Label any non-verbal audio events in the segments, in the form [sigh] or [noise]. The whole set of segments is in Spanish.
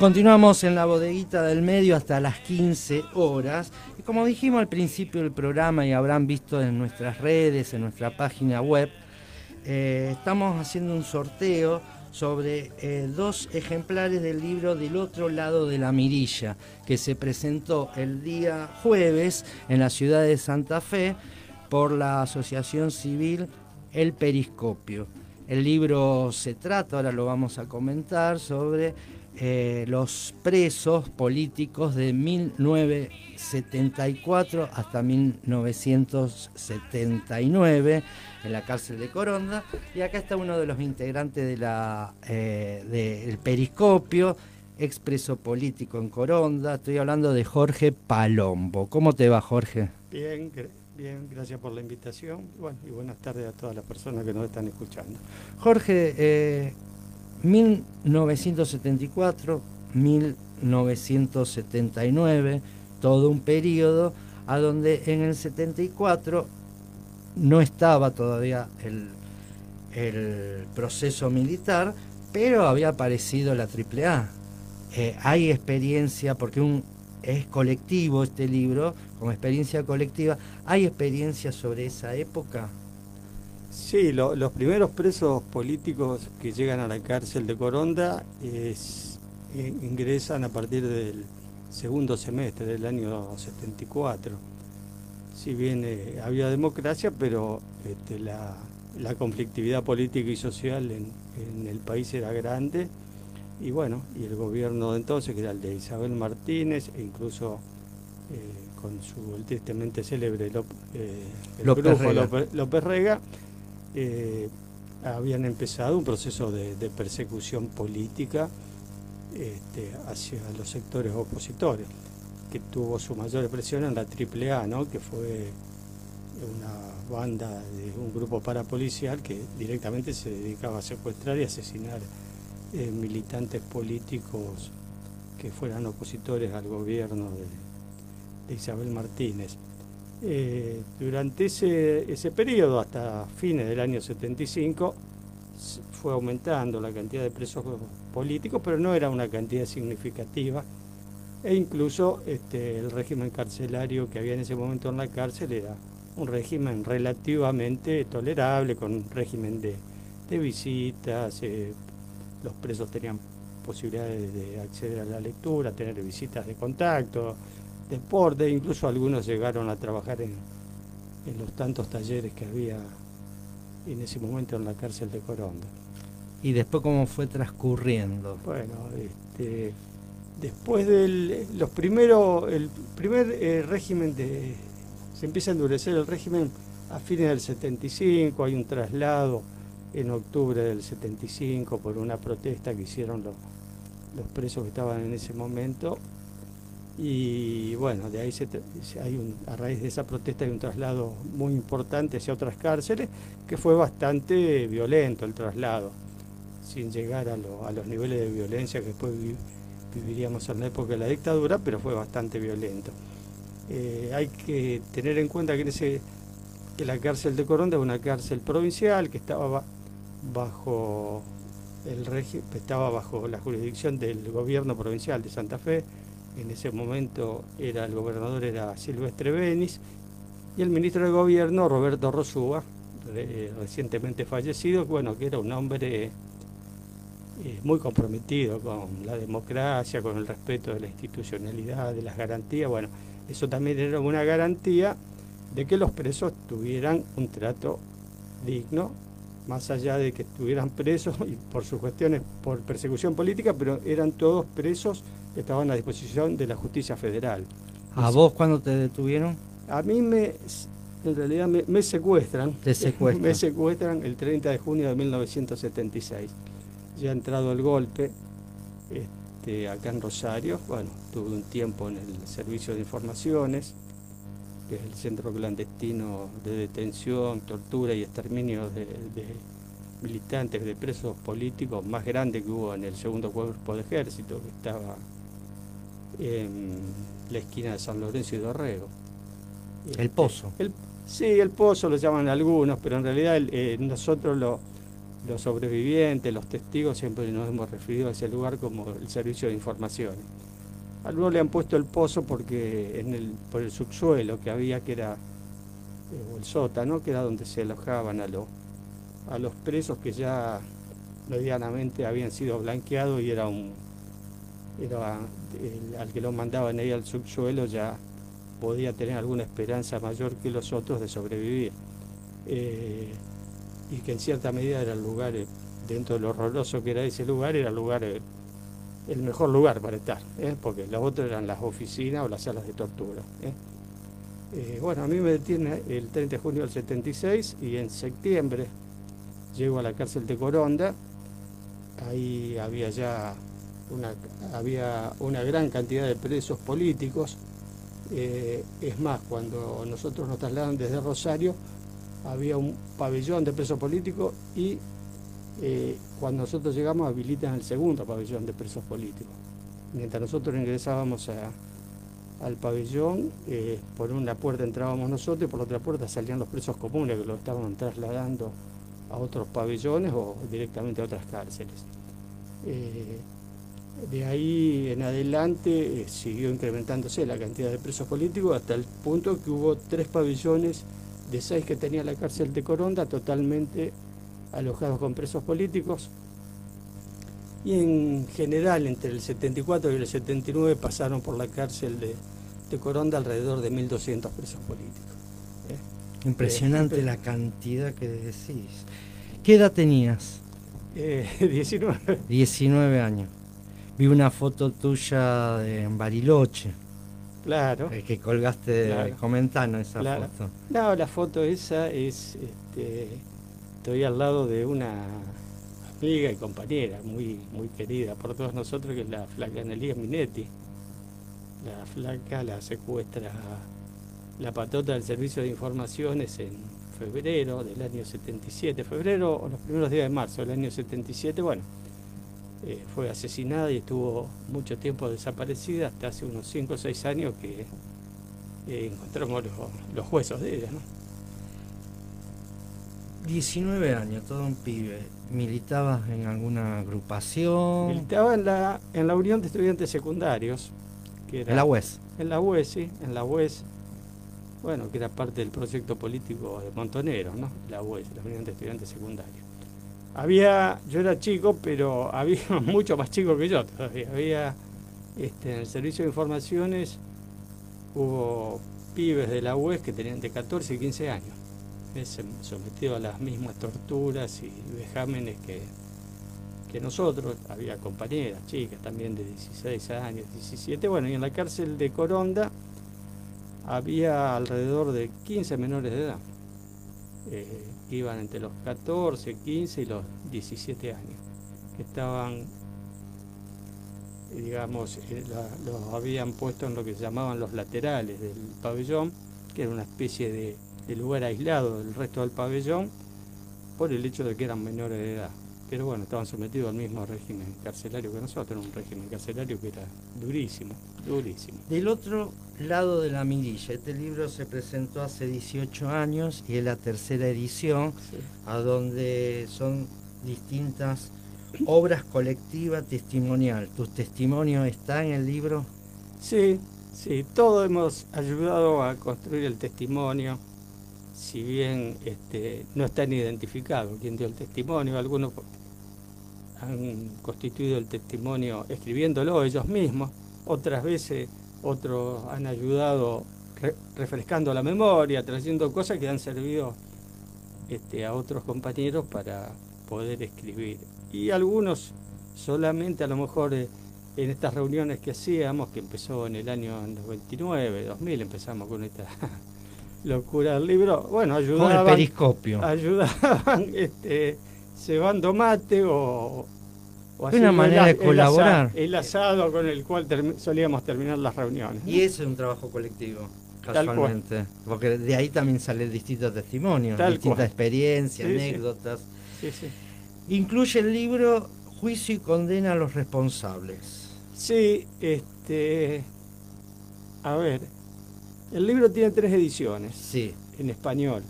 Continuamos en la bodeguita del medio hasta las 15 horas. Y como dijimos al principio del programa y habrán visto en nuestras redes, en nuestra página web, eh, estamos haciendo un sorteo sobre eh, dos ejemplares del libro Del otro lado de la mirilla, que se presentó el día jueves en la ciudad de Santa Fe por la Asociación Civil El Periscopio. El libro se trata, ahora lo vamos a comentar, sobre eh, los presos políticos de 1974 hasta 1979 en la cárcel de Coronda. Y acá está uno de los integrantes de eh, del Periscopio, expreso político en Coronda. Estoy hablando de Jorge Palombo. ¿Cómo te va, Jorge? Bien, bien, gracias por la invitación. Bueno, y buenas tardes a todas las personas que nos están escuchando. Jorge, eh, 1974, 1979, todo un periodo a donde en el 74 no estaba todavía el, proceso militar, pero había aparecido la AAA. Eh, hay experiencia, porque un, es colectivo este libro, como experiencia colectiva, ¿hay experiencia sobre esa época? Sí, lo- los primeros presos políticos que llegan a la cárcel de Coronda es- eh, ingresan a partir del segundo semestre del año 74. Si bien eh, había democracia, pero este, la, la conflictividad política y social en, en el país era grande. Y bueno, y el gobierno de entonces, que era el de Isabel Martínez, e incluso eh, con su el tristemente célebre Lop- eh, el López brujo Rega. López- López Rega, eh, habían empezado un proceso de, persecución política este, hacia los sectores opositores, que tuvo su mayor expresión en la AAA, ¿no? que fue una banda de un grupo parapolicial que directamente se dedicaba a secuestrar y asesinar eh, militantes políticos que fueran opositores al gobierno de Isabel Martínez. Eh, durante ese, ese periodo, hasta fines del año 75, s- fue aumentando la cantidad de presos políticos, pero no era una cantidad significativa. E incluso este, el régimen carcelario que había en ese momento en la cárcel era un régimen relativamente tolerable, con un régimen de, de visitas, eh, los presos tenían posibilidades de acceder a la lectura, tener visitas de contacto, deporte, incluso algunos llegaron a trabajar en, en los tantos talleres que había en ese momento en la cárcel de Coronda. Y después cómo fue transcurriendo. Bueno, este, después del los primeros, el primer eh, régimen de, se empieza a endurecer el régimen a fines del 75, hay un traslado en octubre del 75 por una protesta que hicieron los, los presos que estaban en ese momento y bueno, de ahí se, hay un, a raíz de esa protesta hay un traslado muy importante hacia otras cárceles que fue bastante violento el traslado sin llegar a, lo- a los niveles de violencia que después vi- viviríamos en la época de la dictadura, pero fue bastante violento. Eh, hay que tener en cuenta que, ese, que la cárcel de Coronda es una cárcel provincial que estaba ba- bajo el estaba bajo la jurisdicción del gobierno provincial de Santa Fe. En ese momento era el gobernador era Silvestre Benis y el ministro de gobierno Roberto Rosúa, re- recientemente fallecido, bueno, que era un hombre eh, muy comprometido con la democracia, con el respeto de la institucionalidad, de las garantías. Bueno, eso también era una garantía de que los presos tuvieran un trato digno, más allá de que estuvieran presos y por sus cuestiones, por persecución política, pero eran todos presos que estaban a disposición de la justicia federal. ¿A vos cuándo te detuvieron? A mí me, en realidad me, me secuestran. Te secuestran. [laughs] Me secuestran el 30 de junio de 1976 ya ha entrado el golpe este, acá en Rosario. Bueno, tuve un tiempo en el servicio de informaciones, que es el centro clandestino de detención, tortura y exterminio de, militantes, de presos políticos más grande que hubo en el segundo cuerpo de ejército, que estaba en la esquina de San Lorenzo y Dorrego. El Pozo. sí, el Pozo lo llaman algunos, pero en realidad eh, nosotros lo, los sobrevivientes, los testigos, siempre nos hemos referido a ese lugar como el servicio de información. Algunos le han puesto el pozo porque en el, por el subsuelo que había, que era eh, el sótano, que era donde se alojaban a, los a los presos que ya medianamente habían sido blanqueados y era un era al que lo mandaban ahí al subsuelo ya podía tener alguna esperanza mayor que los otros de sobrevivir. Eh, y que en cierta medida era el lugar, eh, dentro de lo horroroso que era ese lugar, era el lugar, eh, el mejor lugar para estar, porque los otros eran las oficinas o las salas de tortura. bueno, a mí me detiene el 30 de junio del 76 y en septiembre llego a la cárcel de Coronda, ahí había ya había una gran cantidad de presos políticos, es más, cuando nosotros nos trasladan desde Rosario, había un pabellón de presos políticos y eh, cuando nosotros llegamos habilitan el segundo pabellón de presos políticos. Mientras nosotros ingresábamos al pabellón, eh, por una puerta entrábamos nosotros y por la otra puerta salían los presos comunes que lo estaban trasladando a otros pabellones o directamente a otras cárceles. Eh, de ahí en adelante siguió incrementándose la cantidad de presos políticos hasta el punto que hubo tres pabellones de seis que tenía la cárcel de Coronda, totalmente alojados con presos políticos. Y en general, entre el 74 y el 79, pasaron por la cárcel de, Coronda alrededor de 1.200 presos políticos. ¿eh? Impresionante eh, la cantidad que decís. ¿Qué edad tenías? 19. Eh, [laughs] 19 años. Vi una foto tuya en Bariloche. Claro. El que colgaste comentando esa foto. No, la foto esa es, este, estoy al lado de una amiga y compañera muy, muy querida por todos nosotros, que es la flaca Nelly Minetti. La flaca la secuestra la patota del Servicio de Informaciones en febrero del año 77, febrero o los primeros días de marzo del año 77, bueno eh, fue asesinada y estuvo mucho tiempo desaparecida, hasta hace unos 5 o 6 años que eh, encontramos los, huesos de ella. 19 años, todo un pibe. ¿Militabas en alguna agrupación? Militaba en la, en la Unión de Estudiantes Secundarios. Que era, ¿En la UES? En la UES, sí, en la UES. Bueno, que era parte del proyecto político de Montonero, ¿no? La UES, la Unión de Estudiantes Secundarios. Había, yo era chico, pero había [laughs] mucho más chico que yo todavía. Había, este, en el servicio de informaciones, hubo pibes de la UES que tenían de 14 y 15 años, sometidos a las mismas torturas y vejámenes que, que nosotros. Había compañeras, chicas también de 16 años, 17. Bueno, y en la cárcel de Coronda había alrededor de 15 menores de edad. Eh, que iban entre los 14, 15 y los 17 años, que estaban, digamos, eh, los habían puesto en lo que se llamaban los laterales del pabellón, que era una especie de, lugar aislado del resto del pabellón, por el hecho de que eran menores de edad. Pero bueno, estaban sometidos al mismo régimen carcelario que nosotros, un régimen carcelario que era durísimo, durísimo. Del otro lado de la mirilla. Este libro se presentó hace 18 años y es la tercera edición, a donde son distintas obras colectivas testimonial. ¿Tu testimonio está en el libro? Sí, sí, todos hemos ayudado a construir el testimonio, si bien este, no están identificados quién dio el testimonio, algunos han constituido el testimonio escribiéndolo ellos mismos, otras veces otros han ayudado re- refrescando la memoria, trayendo cosas que han servido este, a otros compañeros para poder escribir. Y algunos solamente a lo mejor eh, en estas reuniones que hacíamos, que empezó en el año 99, 2000, empezamos con esta [laughs] locura del libro, bueno, Con el ayudaban, periscopio. [laughs] ayudaban este, cebando mate o, o Es una manera de el colaborar. El asado con el cual termi- solíamos terminar las reuniones. ¿no? Y ese es un trabajo colectivo, Tal cual. casualmente. Porque de ahí también salen distintos testimonios, Tal distintas cual. experiencias, Sí, sí. anécdotas. Sí, sí. Incluye el libro Juicio y condena a los responsables. Sí, este. A ver. El libro tiene tres ediciones Sí. en español.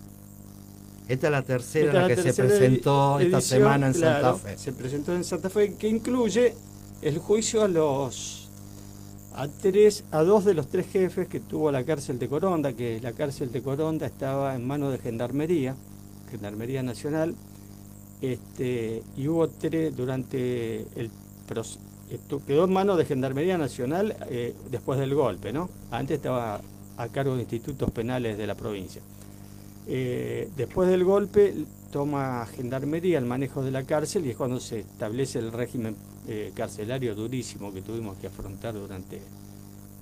Esta es la tercera Esta la es que tercera se presentó esta semana en Santa Fe. Se presentó en Santa Fe, que incluye el juicio a los. a tres, a dos de los tres jefes que tuvo la cárcel de Coronda, que la cárcel de Coronda estaba en manos de Gendarmería, Gendarmería Nacional, este, y hubo tres durante el quedó en manos de Gendarmería Nacional eh, después del golpe, ¿no? Antes estaba a cargo de institutos penales de la provincia. Eh, después del golpe toma Gendarmería el manejo de la cárcel y es cuando se establece el régimen eh, carcelario durísimo que tuvimos que afrontar durante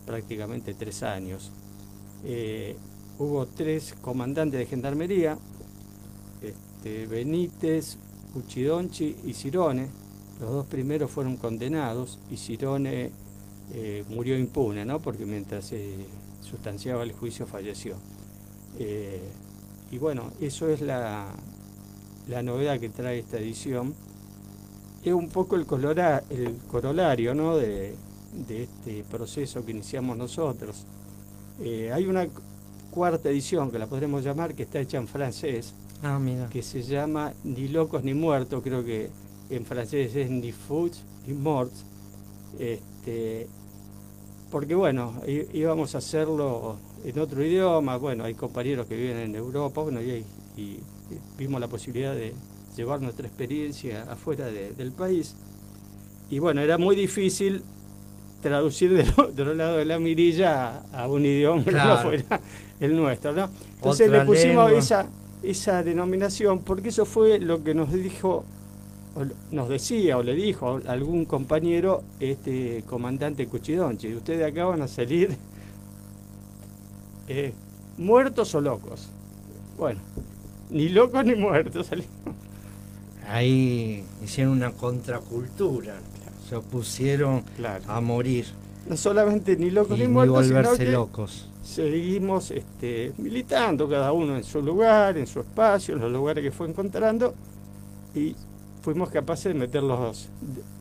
prácticamente tres años. Eh, hubo tres comandantes de Gendarmería, este, Benítez, Uchidonchi y Cirone. Los dos primeros fueron condenados y Cirone murió impune, ¿no? porque mientras se sustanciaba el juicio falleció. Y bueno, eso es la, la novedad que trae esta edición. Es un poco el, colora- el corolario ¿no? de, de este proceso que iniciamos nosotros. Eh, hay una cuarta edición que la podremos llamar, que está hecha en francés, Ah, mira. que se llama Ni locos ni muertos, creo que en francés es Ni fous ni morts. Este, porque bueno, íbamos a hacerlo en otro idioma, bueno, hay compañeros que viven en Europa, bueno, y, vimos la posibilidad de llevar nuestra experiencia afuera de- del país. Y bueno, era muy difícil traducir del otro lado de la mirilla a, a un idioma que no Claro. fuera el nuestro, ¿no? Entonces Otra le pusimos lengua. esa, esa denominación porque eso fue lo que nos dijo, o nos decía o le dijo a algún compañero este comandante Cuchidonchi, ustedes acá van a salir eh, muertos o locos. Bueno, ni locos ni muertos salimos. Ahí hicieron una contracultura. Se opusieron Claro. a morir No solamente ni locos y ni ni muertos, sino volverse que locos. seguimos este, militando cada uno en su lugar, en su espacio, en los lugares que fue encontrando y fuimos capaces de meterlos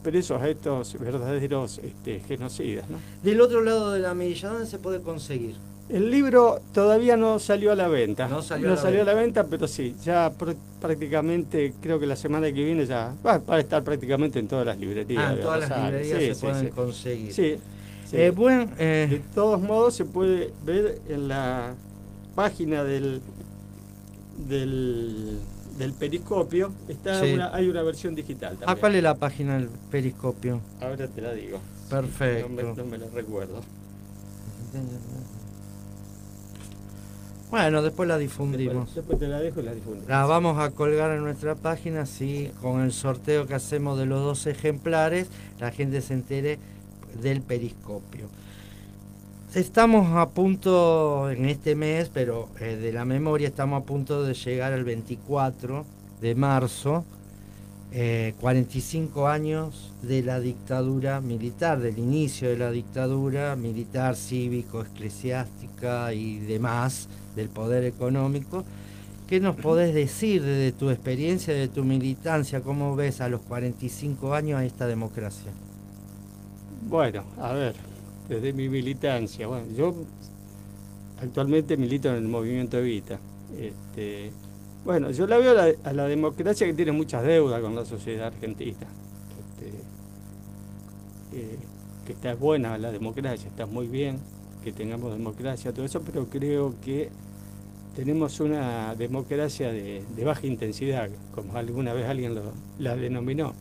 presos a estos verdaderos este, genocidas. ¿no? Del otro lado de la ¿dónde se puede conseguir? El libro todavía no salió a la venta. No salió a la a la venta, pero sí, ya pr- prácticamente, creo que la semana que viene ya va, a estar prácticamente en todas las librerías. Ah, en de todas las librerías Sí, se sí, pueden sí. conseguir. Sí. Eh, bueno, De eh, todos modos se puede ver en la página del del, del periscopio está una, hay una versión digital ¿a también. cuál es la página del periscopio? Ahora te la digo. Perfecto. No me, no me la recuerdo. [laughs] Bueno, después la difundimos. después te la dejo y la difundo. La vamos a colgar en nuestra página, así con el sorteo que hacemos de los dos ejemplares, la gente se entere del periscopio. Estamos a punto en este mes, pero eh, de la memoria estamos a punto de llegar al 24 de marzo, eh, 45 años de la dictadura militar, del inicio de la dictadura militar, cívico, eclesiástica y demás, del poder económico. ¿Qué nos podés decir de tu experiencia, de tu militancia? ¿Cómo ves a los 45 años a esta democracia? Bueno, a ver, desde mi militancia, bueno, yo actualmente milito en el movimiento Evita. Este, bueno, yo la veo a la, democracia que tiene muchas deudas con la sociedad argentina. Este, eh, que está buena la democracia, está muy bien que tengamos democracia, todo eso, pero creo que tenemos una democracia de, de baja intensidad, como alguna vez alguien lo, la denominó.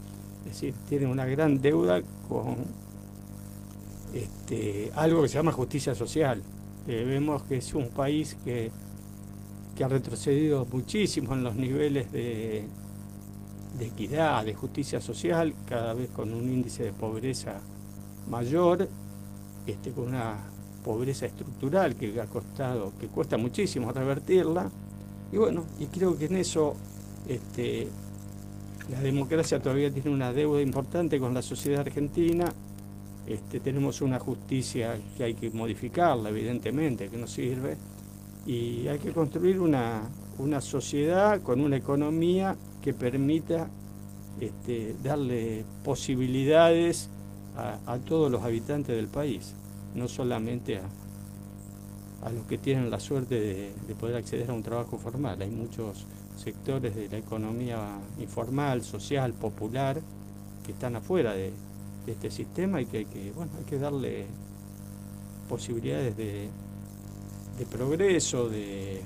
Es decir, tiene una gran deuda con este, algo que se llama justicia social. Eh, vemos que es un país que, que ha retrocedido muchísimo en los niveles de, equidad, de justicia social, cada vez con un índice de pobreza mayor, este, con una pobreza estructural que ha costado, que cuesta muchísimo revertirla. Y bueno, y creo que en eso este, la democracia todavía tiene una deuda importante con la sociedad argentina. Este, tenemos una justicia que hay que modificarla, evidentemente, que no sirve. Y hay que construir una, una sociedad con una economía que permita este, darle posibilidades a, todos los habitantes del país no solamente a, a los que tienen la suerte de, de, poder acceder a un trabajo formal. Hay muchos sectores de la economía informal, social, popular, que están afuera de, de este sistema y que hay que, bueno, hay que darle posibilidades de, de progreso de,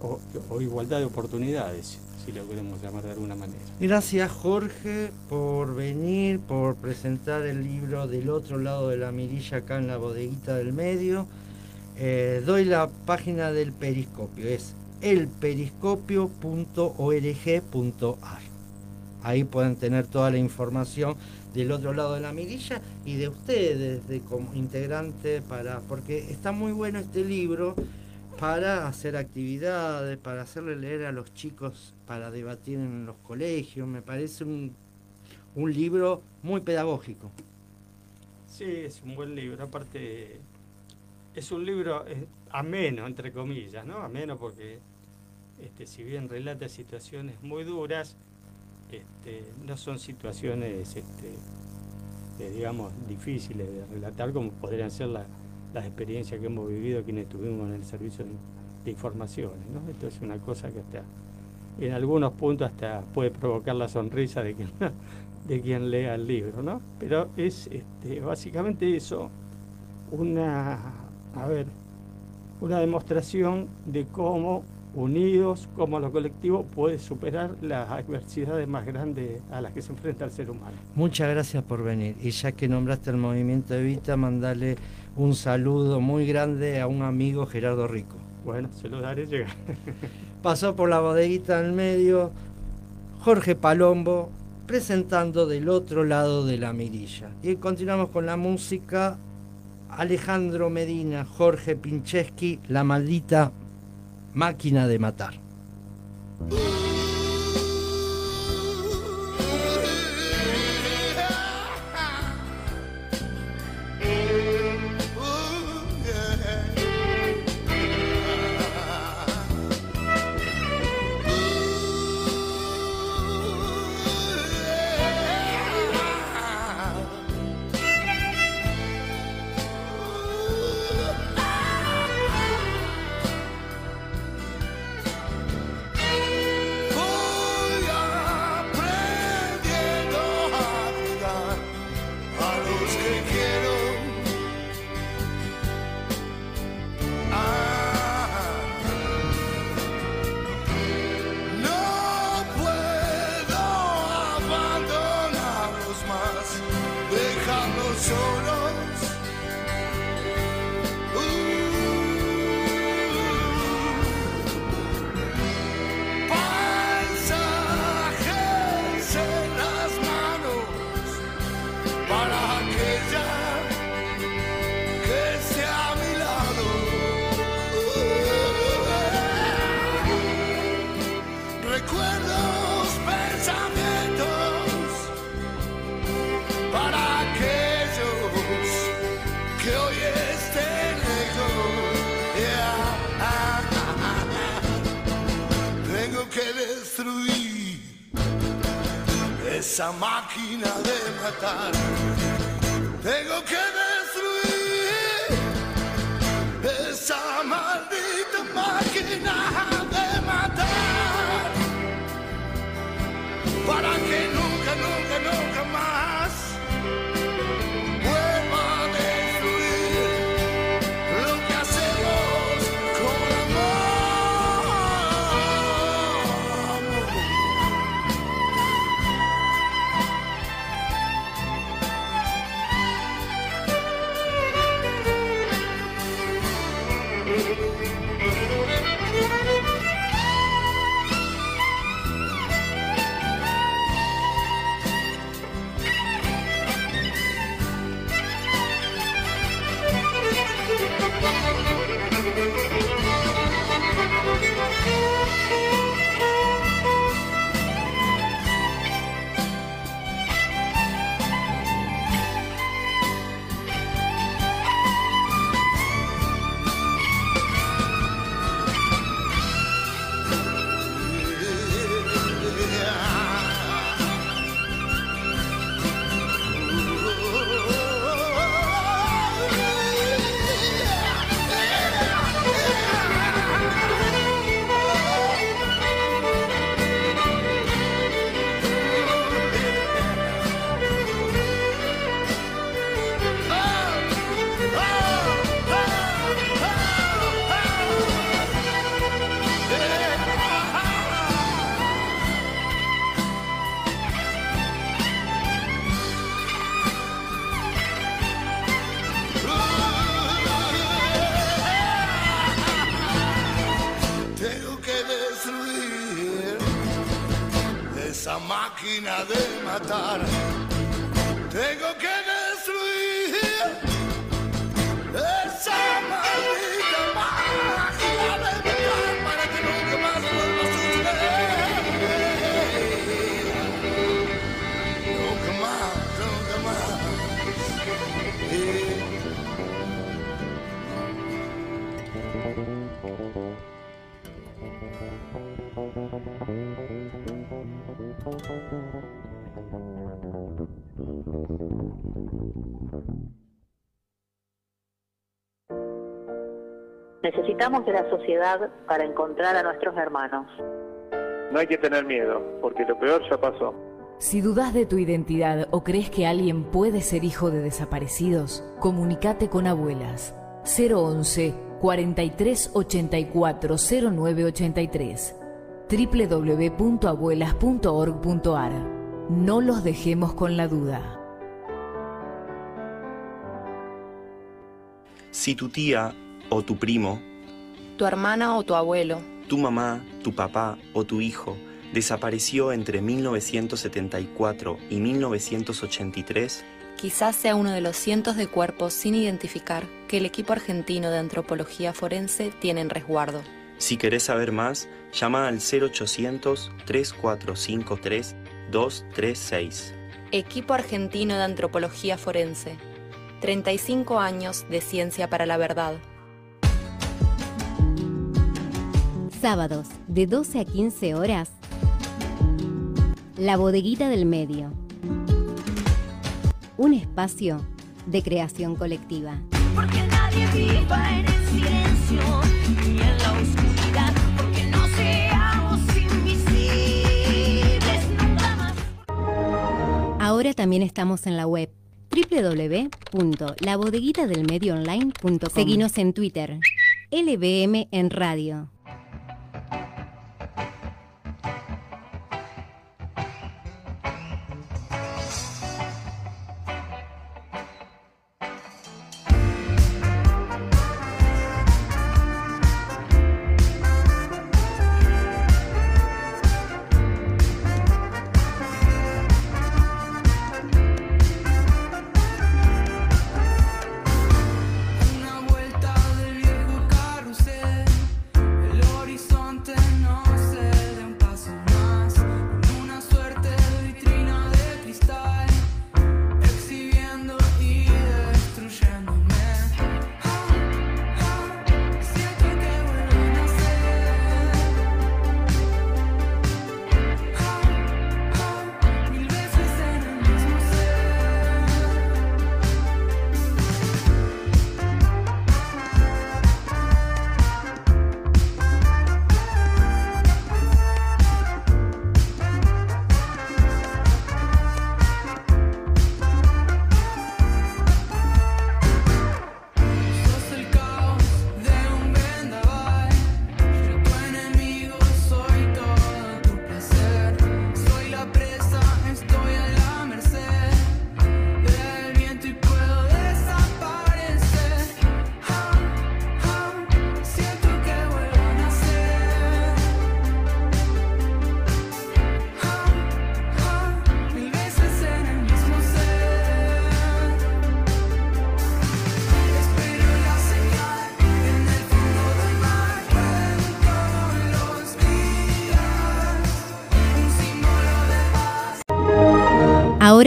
o, igualdad de oportunidades si lo queremos llamar de alguna manera. Gracias Jorge por venir, por presentar el libro del otro lado de la mirilla acá en la bodeguita del medio. Eh, doy la página del periscopio, es elperiscopio.org.ar. Ahí pueden tener toda la información del otro lado de la mirilla y de ustedes, de como integrante, para, porque está muy bueno este libro para hacer actividades, para hacerle leer a los chicos, para debatir en los colegios. Me parece un, un libro muy pedagógico. Sí, es un buen libro. Aparte, es un libro eh, ameno, entre comillas, ¿no? Ameno porque, este, si bien relata situaciones muy duras, este, no son situaciones, este, eh, digamos, difíciles de relatar como podrían ser las experiencias que hemos vivido quienes estuvimos en el servicio de, informaciones. Esto es una cosa que hasta en algunos puntos hasta puede provocar la sonrisa de quien, [laughs] de lea el libro, ¿no? Pero es este, básicamente eso, una, a ver, una demostración de cómo unidos, cómo lo colectivo puede superar las adversidades más grandes a las que se enfrenta el ser humano. Muchas gracias por venir. Y ya que nombraste el movimiento Evita, mandale un saludo muy grande a un amigo Gerardo Rico. Bueno, se lo daré llegar. [laughs] Pasó por la bodeguita en medio Jorge Palombo presentando del otro lado de la mirilla. Y continuamos con la música. Alejandro Medina, Jorge Pincheski, La maldita máquina de matar. Que destruir esa máquina de matar. Tengo que destruir esa maldita máquina Necesitamos de la sociedad para encontrar a nuestros hermanos. No hay que tener miedo, porque lo peor ya pasó. Si dudas de tu identidad o crees que alguien puede ser hijo de desaparecidos, comunícate con abuelas 011 43 84 0983 www.abuelas.org.ar No los dejemos con la duda. Si tu tía o tu primo, tu hermana o tu abuelo, tu mamá, tu papá o tu hijo desapareció entre 1974 y 1983, quizás sea uno de los cientos de cuerpos sin identificar que el equipo argentino de antropología forense tiene en resguardo. Si querés saber más, llama al 0800-3453-236. Equipo argentino de antropología forense. 35 años de ciencia para la verdad. Sábados, de 12 a 15 horas. La bodeguita del medio. Un espacio de creación colectiva. Porque nadie viva en el silencio ni en la oscuridad. Porque no seamos invisibles nunca más. Ahora también estamos en la web www.labodeguitadelmedioonline.com. Seguinos en Twitter. LBM en radio.